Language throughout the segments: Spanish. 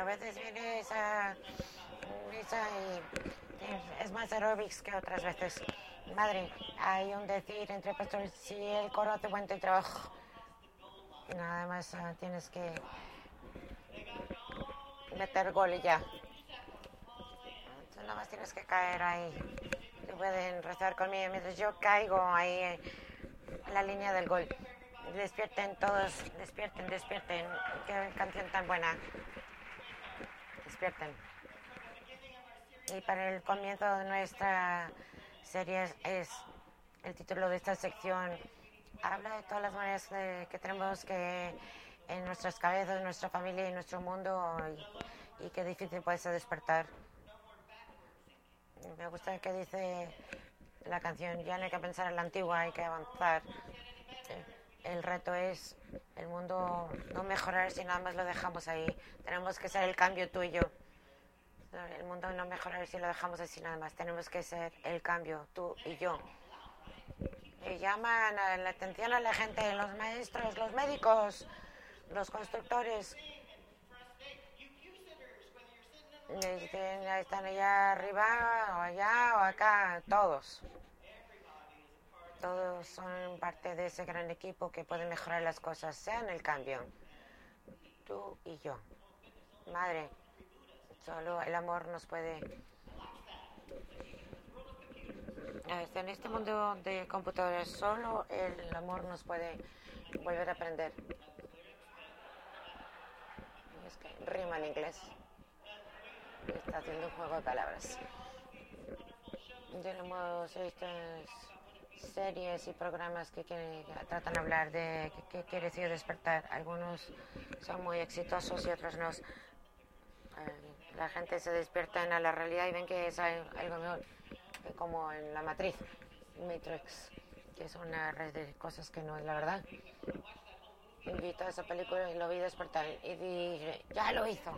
A veces viene esa risa y es más aerobics que otras veces. Madre, hay un decir entre pastores, si el coro hace buen trabajo, nada más ah, tienes que meter gol y ya. nada más tienes que caer ahí. Pueden rezar conmigo mientras yo caigo ahí en la línea del gol. Despierten todos, despierten, despierten. Qué canción tan buena. Y para el comienzo de nuestra serie es el título de esta sección. Habla de todas las maneras que tenemos que en nuestras cabezas, en nuestra familia y en nuestro mundo y, y qué difícil puede ser despertar. Me gusta que dice la canción, ya no hay que pensar en la antigua, hay que avanzar. El reto es el mundo no mejorar si nada más lo dejamos ahí. Tenemos que ser el cambio tú y yo. El mundo no mejorar si lo dejamos así nada más. Tenemos que ser el cambio tú y yo. Y llaman la atención a la gente, los maestros, los médicos, los constructores. Están allá arriba o allá o acá, todos. Todos son parte de ese gran equipo que puede mejorar las cosas, sean el cambio. Tú y yo. Madre, solo el amor nos puede... En este mundo de computadoras, solo el amor nos puede volver a aprender. Es que rima en inglés. Está haciendo un juego de palabras. Tenemos estas series y programas que, tratan de hablar de qué quiere decir despertar. Algunos son muy exitosos y otros no. Eh, la gente se despierta en la realidad y ven que es algo mejor, como en la matriz, Matrix, que es una red de cosas que no es la verdad. Invito a esa película y lo vi despertar y dije, ya lo hizo.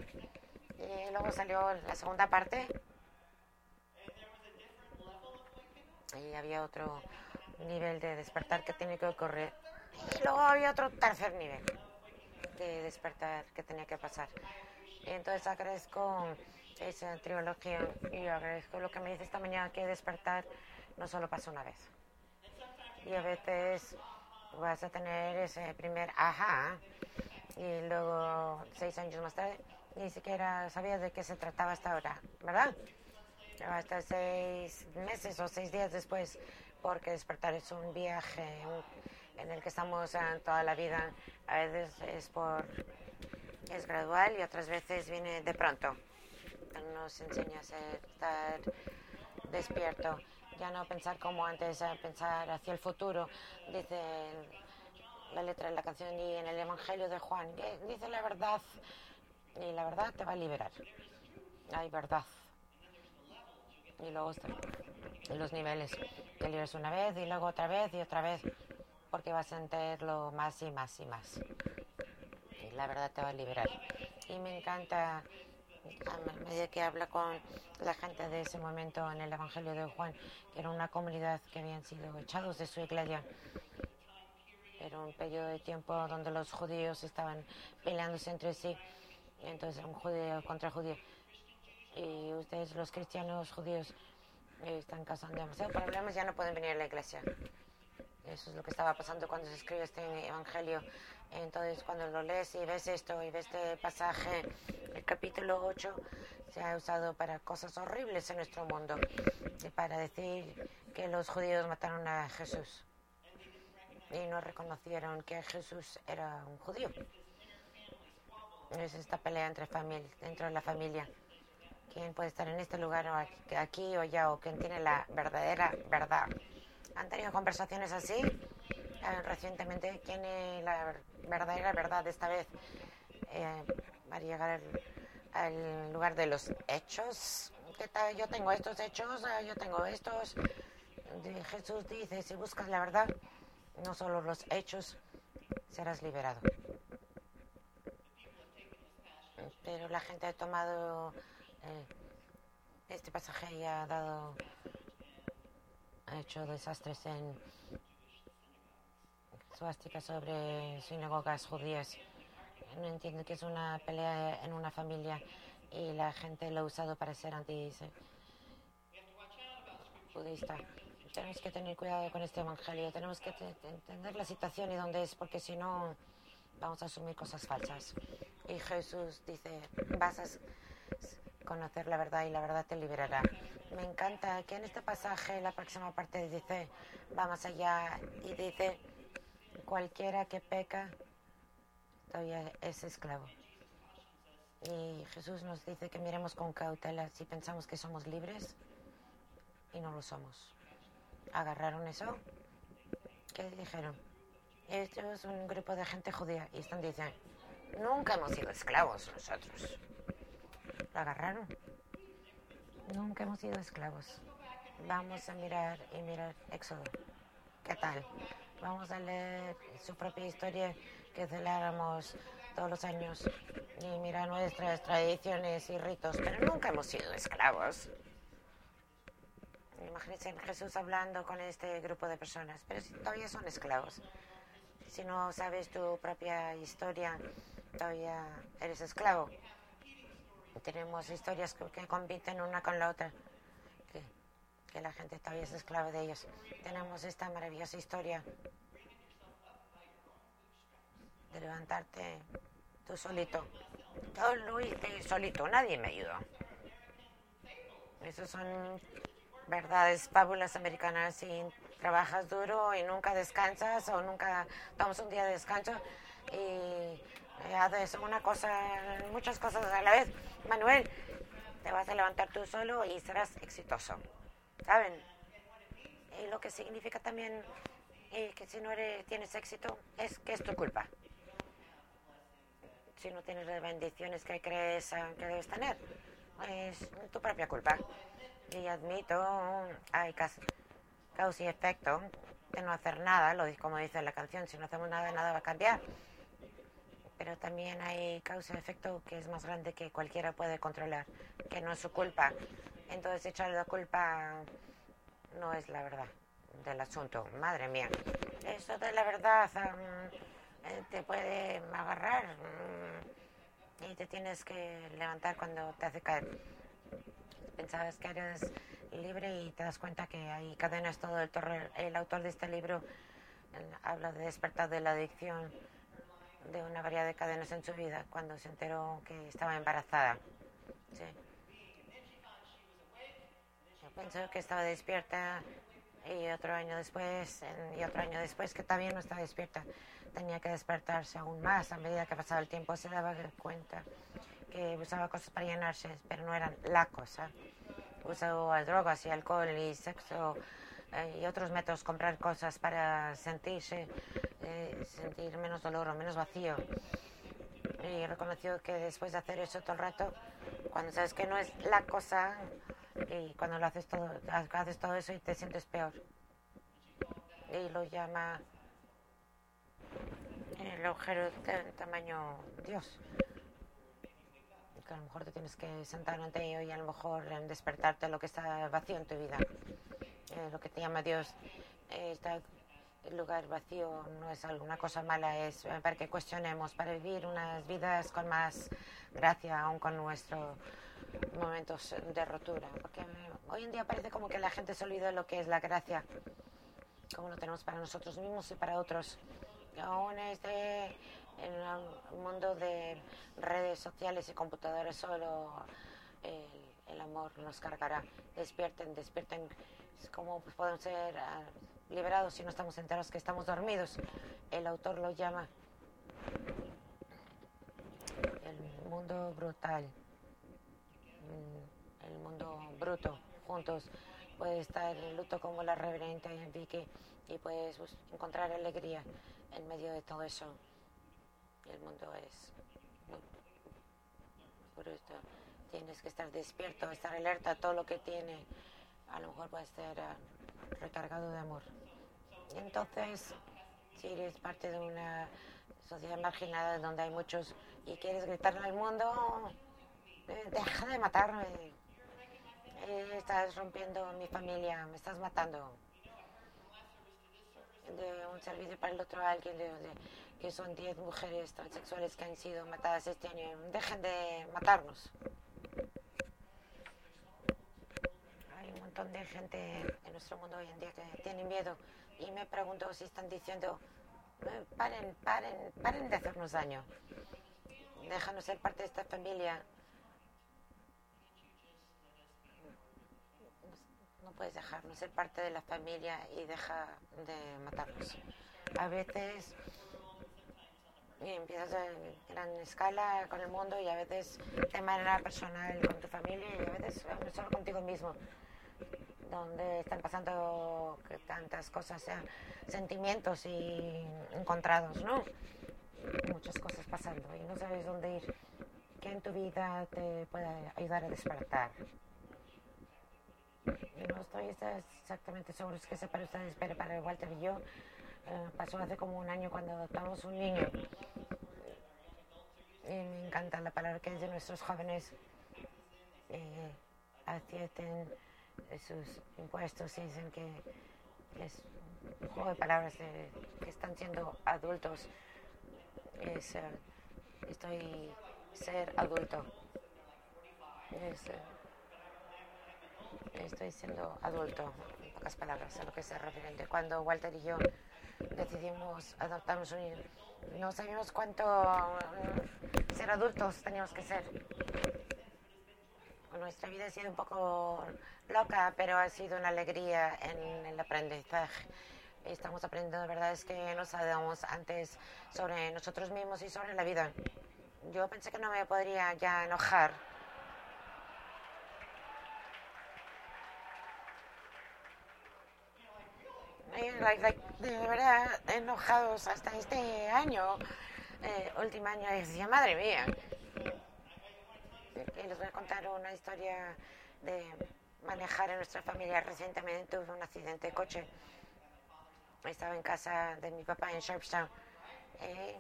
Y luego salió la segunda parte y había otro nivel de despertar que tenía que ocurrir. Y luego había otro tercer nivel de despertar que tenía que pasar. Y entonces agradezco esa trilogía y agradezco lo que me dice esta mañana que despertar no solo pasa una vez. Y a veces vas a tener ese primer ajá y luego seis años más tarde ni siquiera sabías de qué se trataba hasta ahora, ¿verdad? Hasta seis meses o seis días después porque despertar es un viaje en el que estamos toda la vida. A veces es gradual y otras veces viene de pronto. Nos enseña a estar despierto, ya no pensar como antes, a pensar hacia el futuro. Dice la letra de la canción y en el Evangelio de Juan, dice la verdad y la verdad te va a liberar. Hay verdad. Y luego los niveles te libres una vez y luego otra vez y otra vez, porque vas a sentirlo más y más y más. Y la verdad te va a liberar. Y me encanta a medida que habla con la gente de ese momento en el Evangelio de Juan, que era una comunidad que habían sido echados de su iglesia. Era un periodo de tiempo donde los judíos estaban peleándose entre sí, entonces un judío contra judío. Y ustedes, los cristianos judíos, están causando demasiados problemas, ya no pueden venir a la iglesia. Eso es lo que estaba pasando cuando se escribe este evangelio. Entonces, cuando lo lees y ves esto y ves este pasaje, el capítulo 8 se ha usado para cosas horribles en nuestro mundo, y para decir que los judíos mataron a Jesús y no reconocieron que Jesús era un judío. Es esta pelea entre familia, dentro de la familia quién puede estar en este lugar o aquí, o allá, o quién tiene la verdadera verdad. ¿Han tenido conversaciones así eh, recientemente? ¿Quién es la verdadera verdad esta vez? Eh, a llegar al, lugar de los hechos. ¿Qué tal? Yo tengo estos hechos, eh, yo tengo estos. Jesús dice, si buscas la verdad, no solo los hechos, serás liberado. Pero la gente ha tomado este pasaje ha dado, ha hecho desastres en suásticas sobre sinagogas judías. no entiendo que es una pelea en una familia y la gente lo ha usado para ser anti budista. Tenemos que tener cuidado con este evangelio, tenemos que entender la situación y dónde es, porque si no vamos a asumir cosas falsas. Y Jesús dice, vas a conocer la verdad y la verdad te liberará. Me encanta que en este pasaje, la próxima parte dice, va más allá y dice, cualquiera que peca todavía es esclavo. Y Jesús nos dice que miremos con cautela si pensamos que somos libres y no lo somos. ¿Agarraron eso? ¿Qué dijeron? Esto es un grupo de gente judía y están diciendo, nunca hemos sido esclavos nosotros. ¿Lo agarraron? Nunca hemos sido esclavos. Vamos a mirar y mirar Éxodo. ¿Qué tal? Vamos a leer su propia historia que celebramos todos los años y mirar nuestras tradiciones y ritos, pero nunca hemos sido esclavos. Imagínense Jesús hablando con este grupo de personas, pero si todavía son esclavos. Si no sabes tu propia historia, todavía eres esclavo. Tenemos historias que, compiten una con la otra, que, que la gente todavía es esclava de ellos. Tenemos esta maravillosa historia de levantarte tú solito. Yo lo hice solito, nadie me ayudó. Esas son verdades, fábulas americanas. Si trabajas duro y nunca descansas o nunca tomas un día de descanso y haces una cosa, muchas cosas a la vez, Manuel, te vas a levantar tú solo y serás exitoso. ¿Saben? Y lo que significa también que si no eres, tienes éxito es que es tu culpa. Si no tienes las bendiciones que crees que debes tener, es tu propia culpa. Y admito, hay causa y efecto de no hacer nada, lo como dice la canción, si no hacemos nada, nada va a cambiar. Pero también hay causa y efecto que es más grande que cualquiera puede controlar, que no es su culpa. Entonces echarle la culpa no es la verdad del asunto. Madre mía, eso de la verdad eh, te puede agarrar mm, y te tienes que levantar cuando te hace caer. Pensabas que eres libre y te das cuenta que hay cadenas todo el, el autor de este libro eh, habla de despertar de la adicción de una variedad de cadenas en su vida cuando se enteró que estaba embarazada. Sí. Pensó que estaba despierta y otro año después y otro año después que también no estaba despierta. Tenía que despertarse aún más a medida que pasaba el tiempo. Se daba cuenta que usaba cosas para llenarse, pero no eran la cosa usado drogas y alcohol y sexo eh, y otros métodos, comprar cosas para sentirse, eh, sentir menos dolor o menos vacío. Y reconoció que después de hacer eso todo el rato, cuando sabes que no es la cosa y cuando lo haces todo, haces todo eso y te sientes peor. Y lo llama el agujero de tamaño Dios a lo mejor te tienes que sentar ante ello y a lo mejor despertarte lo que está vacío en tu vida. Eh, lo que te llama Dios, eh, el lugar vacío no es alguna cosa mala, es para que cuestionemos, para vivir unas vidas con más gracia, aún con nuestros momentos de rotura. Porque hoy en día parece como que la gente se olvida de lo que es la gracia, como lo tenemos para nosotros mismos y para otros. Aún este en un mundo de redes sociales y computadores solo el, amor nos cargará. Despierten, despierten. ¿Cómo podemos ser ah, liberados si no estamos enterados que estamos dormidos? El autor lo llama el mundo brutal, mm, el mundo bruto, juntos. Puede estar en luto como la reverente Vicky y puedes encontrar alegría en medio de todo eso el mundo es esto tienes que estar despierto, estar alerta a todo lo que tiene. A lo mejor puede estar ah, recargado de amor. Entonces, si eres parte de una sociedad marginada donde hay muchos y quieres gritarle al mundo, eh, deja de matarme. Eh, estás rompiendo mi familia, me estás matando. de un servicio para el otro alguien de, de- que son 10 mujeres transexuales que han sido matadas este año. Dejen de matarnos. Hay un montón de gente en nuestro mundo hoy en día que tiene miedo y me pregunto si están diciendo, "Eh, paren, paren, paren de hacernos daño. Déjanos ser parte de esta familia. No puedes dejarnos ser parte de la familia y deja de matarnos. A veces empiezas en gran escala con el mundo y a veces de manera personal con tu familia y a veces solo contigo mismo donde están pasando tantas cosas, sean sentimientos y encontrados, ¿no? Muchas cosas pasando y no sabes dónde ir. ¿Qué en tu vida te puede ayudar a despertar? No estoy exactamente seguro es que sea para ustedes, pero para Walter y yo eh, pasó hace como un año cuando adoptamos un niño. Y me encanta la palabra que es de nuestros jóvenes. Eh, sus impuestos dicen que es un juego de palabras de que están siendo adultos. Es, eh, estoy ser adulto. Eh, estoy siendo adulto, en pocas palabras, a lo que se refiere. Cuando Walter y yo decidimos adoptarnos un no sabíamos cuánto eh, ser adultos teníamos que ser. Nuestra vida ha sido un poco loca, pero ha sido una alegría en el aprendizaje. Estamos aprendiendo de verdad es que nos sabíamos antes sobre nosotros mismos y sobre la vida. Yo pensé que no me podría ya enojar. Like- like, de verdad, enojados hasta este año, eh, último año, decía, madre mía. Y les voy a contar una historia de manejar en nuestra familia. Recientemente tuve un accidente de coche. Estaba en casa de mi papá en Sharpstown. eh,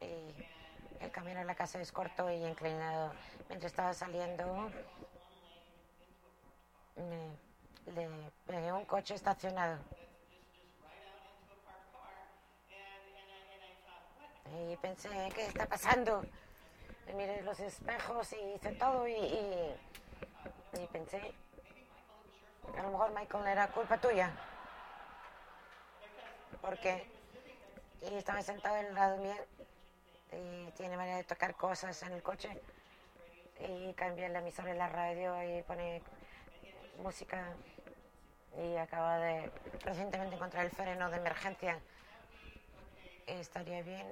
y el camino a la casa es corto y inclinado. Mientras estaba saliendo, me- le pegué un coche estacionado. Y pensé, ¿qué está pasando? Y miré los espejos y hice todo y, y, y pensé, a lo mejor Michael era culpa tuya. Porque y estaba sentado al lado mío y tiene manera de tocar cosas en el coche y cambia el emisor de la radio y pone música y acaba de recientemente encontrar el freno de emergencia. Estaría bien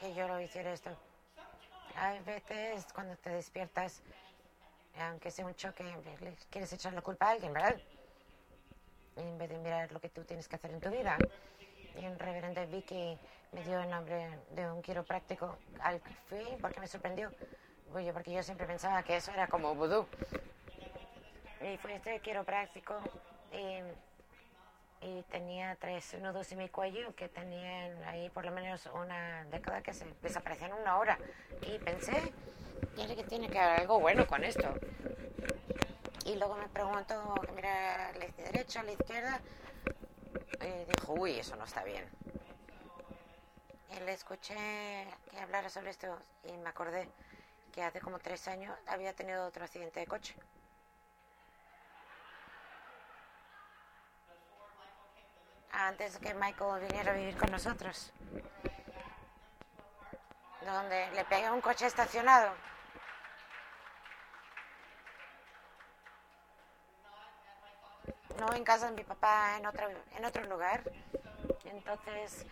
que yo lo hiciera esto. Hay veces cuando te despiertas, aunque sea un choque, quieres echar la culpa a alguien, ¿verdad? En vez de mirar lo que tú tienes que hacer en tu vida. Y un reverendo Vicky me dio el nombre de un quiropráctico al que fui porque me sorprendió. Oye, porque yo siempre pensaba que eso era como vudú. Y fue este quiropráctico y, y tenía tres nudos en mi cuello que tenían ahí por lo menos una década que se desaparecían una hora. Y pensé, tiene que tiene que haber algo bueno con esto. Y luego me preguntó mira a la derecha, la izquierda. Y dijo, uy, eso no está bien. Y le escuché que hablara sobre esto y me acordé que hace como tres años había tenido otro accidente de coche. Antes que Michael viniera a vivir con nosotros. Donde le pegué un coche estacionado. no en casa de mi papá, en otro, en otro lugar. Entonces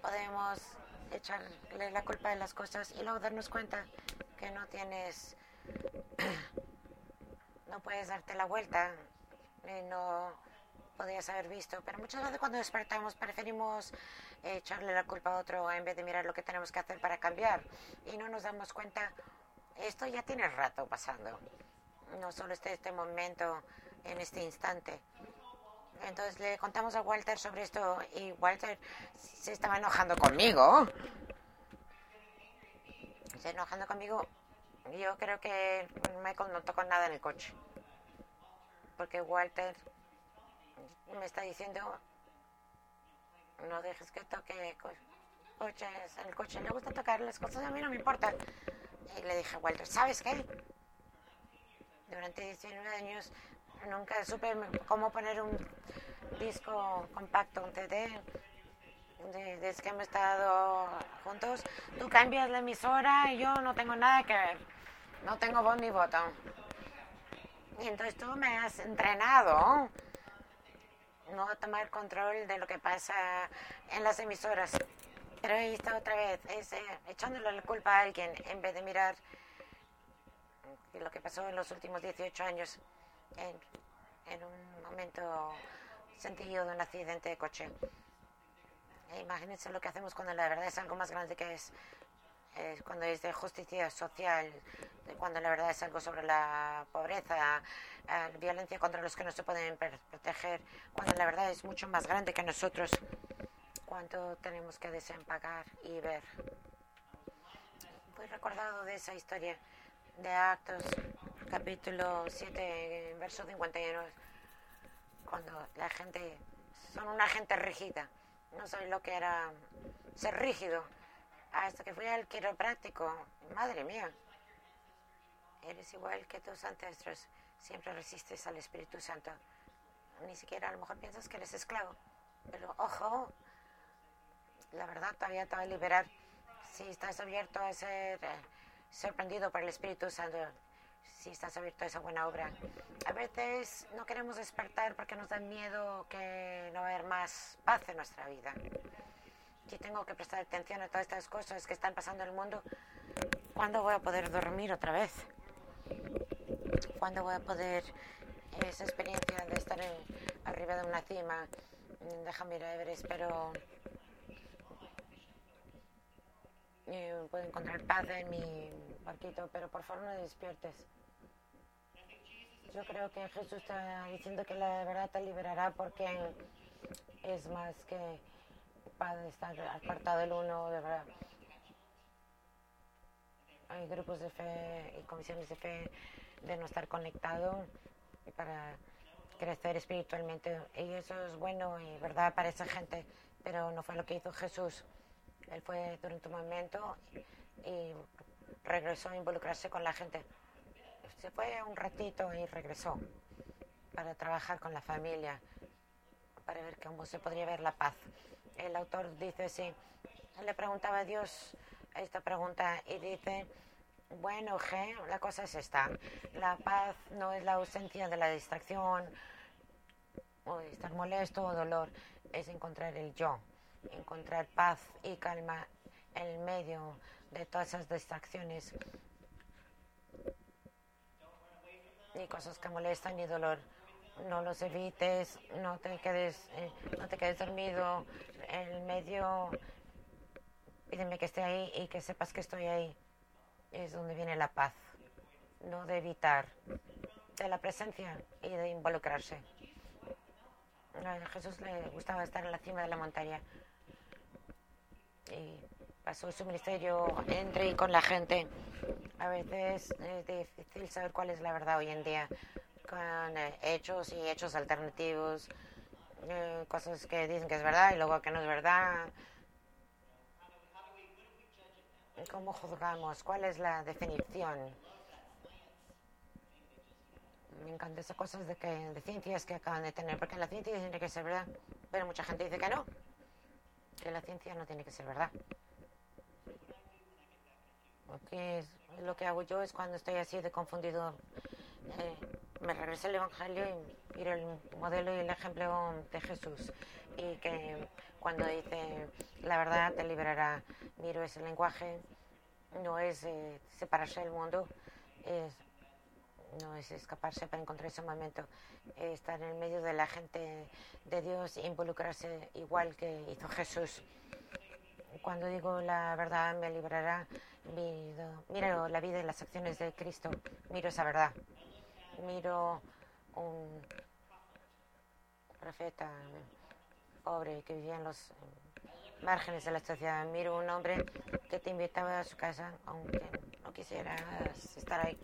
podemos echarle la culpa de las cosas y luego darnos cuenta que no tienes, no puedes darte la vuelta, y no podías haber visto. Pero muchas veces cuando despertamos preferimos echarle la culpa a otro en vez de mirar lo que tenemos que hacer para cambiar y no nos damos cuenta, esto ya tiene rato pasando. No solo este, este momento en este instante. Entonces le contamos a Walter sobre esto y Walter se estaba enojando conmigo. Se enojando conmigo. Yo creo que Michael no tocó nada en el coche. Porque Walter me está diciendo, no dejes que toque coches, el coche le gusta tocar las cosas, a mí no me importa. Y le dije Walter, ¿sabes qué? Durante 19 años nunca supe cómo poner un disco compacto, un CD. Desde que hemos estado juntos, tú cambias la emisora y yo no tengo nada que ver. No tengo voz ni botón. Y entonces tú me has entrenado no tomar control de lo que pasa en las emisoras. Pero ahí está otra vez, es, eh, echándole la culpa a alguien en vez de mirar lo que pasó en los últimos 18 años en, en un momento sentido de un accidente de coche. E imagínense lo que hacemos cuando la verdad es algo más grande que es cuando es de justicia social, cuando la verdad es algo sobre la pobreza, eh, violencia contra los que no se pueden proteger, cuando la verdad es mucho más grande que nosotros, cuánto tenemos que desempacar y ver. Fui recordado de esa historia de Actos, capítulo 7, verso 51, cuando la gente, son una gente rígida, no saben lo que era ser rígido hasta que fui al quiropráctico. Madre mía, eres igual que tus ancestros, siempre resistes al Espíritu Santo. Ni siquiera a lo mejor piensas que eres esclavo, pero ojo, la verdad todavía te va a liberar si estás abierto a ser eh, sorprendido por el Espíritu Santo, si estás abierto a esa buena obra. A veces no queremos despertar porque nos da miedo que no va más paz en nuestra vida si tengo que prestar atención a todas estas cosas que están pasando en el mundo, ¿cuándo voy a poder dormir otra vez? ¿Cuándo voy a poder esa experiencia de estar arriba de una cima? Déjame ir a Everest, pero eh, puedo encontrar paz en mi barquito, pero por favor no despiertes. Yo creo que Jesús está diciendo que la verdad te liberará porque es más que para estar apartado el uno, de verdad. Hay grupos de fe y comisiones de fe de no estar conectado para crecer espiritualmente. Y eso es bueno y verdad para esa gente, pero no fue lo que hizo Jesús. Él fue durante un momento y regresó a involucrarse con la gente. Se fue un ratito y regresó para trabajar con la familia, para ver cómo se podría ver la paz el autor dice, sí, le preguntaba a Dios esta pregunta y dice, bueno, G, la cosa es esta, la paz no es la ausencia de la distracción o estar molesto o dolor, es encontrar el yo, encontrar paz y calma en medio de todas esas distracciones y cosas que molestan y dolor no los evites, no te quedes, eh, no te quedes dormido en medio. Pídeme que esté ahí y que sepas que estoy ahí. Es donde viene la paz, no de evitar, de la presencia y de involucrarse. A Jesús le gustaba estar en la cima de la montaña y pasó su ministerio entre y con la gente. A veces es difícil saber cuál es la verdad hoy en día con eh, hechos y hechos alternativos, eh, cosas que dicen que es verdad y luego que no es verdad. ¿Cómo juzgamos? ¿Cuál es la definición? Me encantan esas cosas de, que, de ciencias que acaban de tener, porque la ciencia tiene que ser verdad, pero mucha gente dice que no, que la ciencia no tiene que ser verdad. Porque lo que hago yo es cuando estoy así de confundido. Eh, me regresé al Evangelio y miro el modelo y el ejemplo de Jesús. Y que cuando dice la verdad te liberará, miro ese lenguaje, no es eh, separarse del mundo, es, no es escaparse para encontrar ese momento, es estar en el medio de la gente de Dios involucrarse igual que hizo Jesús. Cuando digo la verdad me liberará, miro la vida y las acciones de Cristo, miro esa verdad miro un profeta pobre que vivía en los márgenes de la sociedad. Miro un hombre que te invitaba a su casa, aunque no quisieras estar ahí.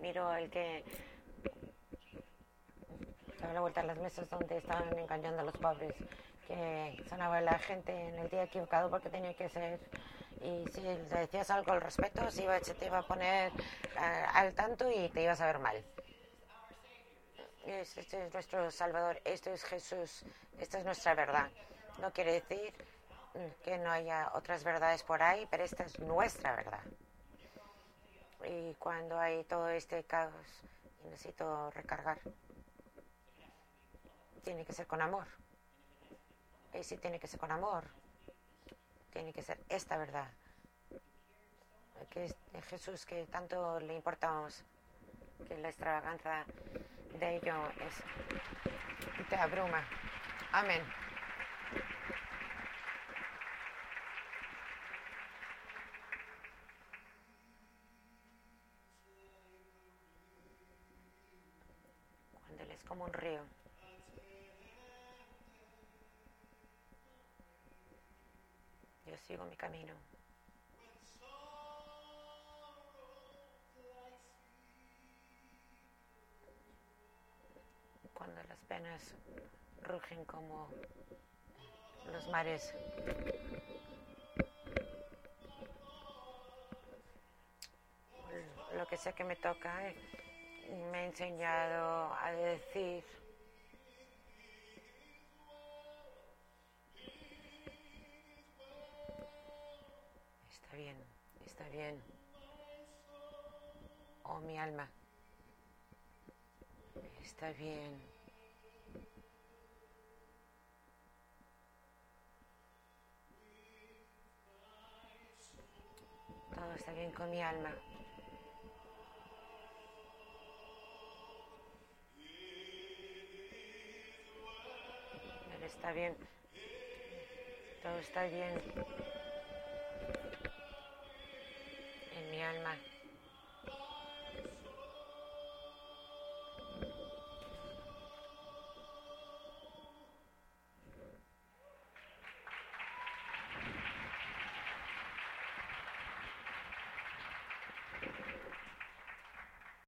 Miro el que daba la vuelta a las mesas donde estaban engañando a los pobres. que sonaba la gente en el día equivocado porque tenía que ser y si le decías algo al respecto se, iba, se te iba a poner uh, al tanto y te ibas a ver mal. Este es nuestro Salvador, esto es Jesús, esta es nuestra verdad. No quiere decir que no haya otras verdades por ahí, pero esta es nuestra verdad. Y cuando hay todo este caos, necesito recargar. Tiene que ser con amor. Y si tiene que ser con amor, tiene que ser esta verdad. Que es Jesús, que tanto le importamos, que la extravaganza de ello es, te abruma. Amén. Cuando Él es como un río. Yo sigo mi camino. Cuando las penas rugen como los mares. Lo que sea que me toca, eh, me ha enseñado a decir está bien, está bien. Oh, mi alma, está bien. Está bien con mi alma. Está bien. Todo está bien. En mi alma.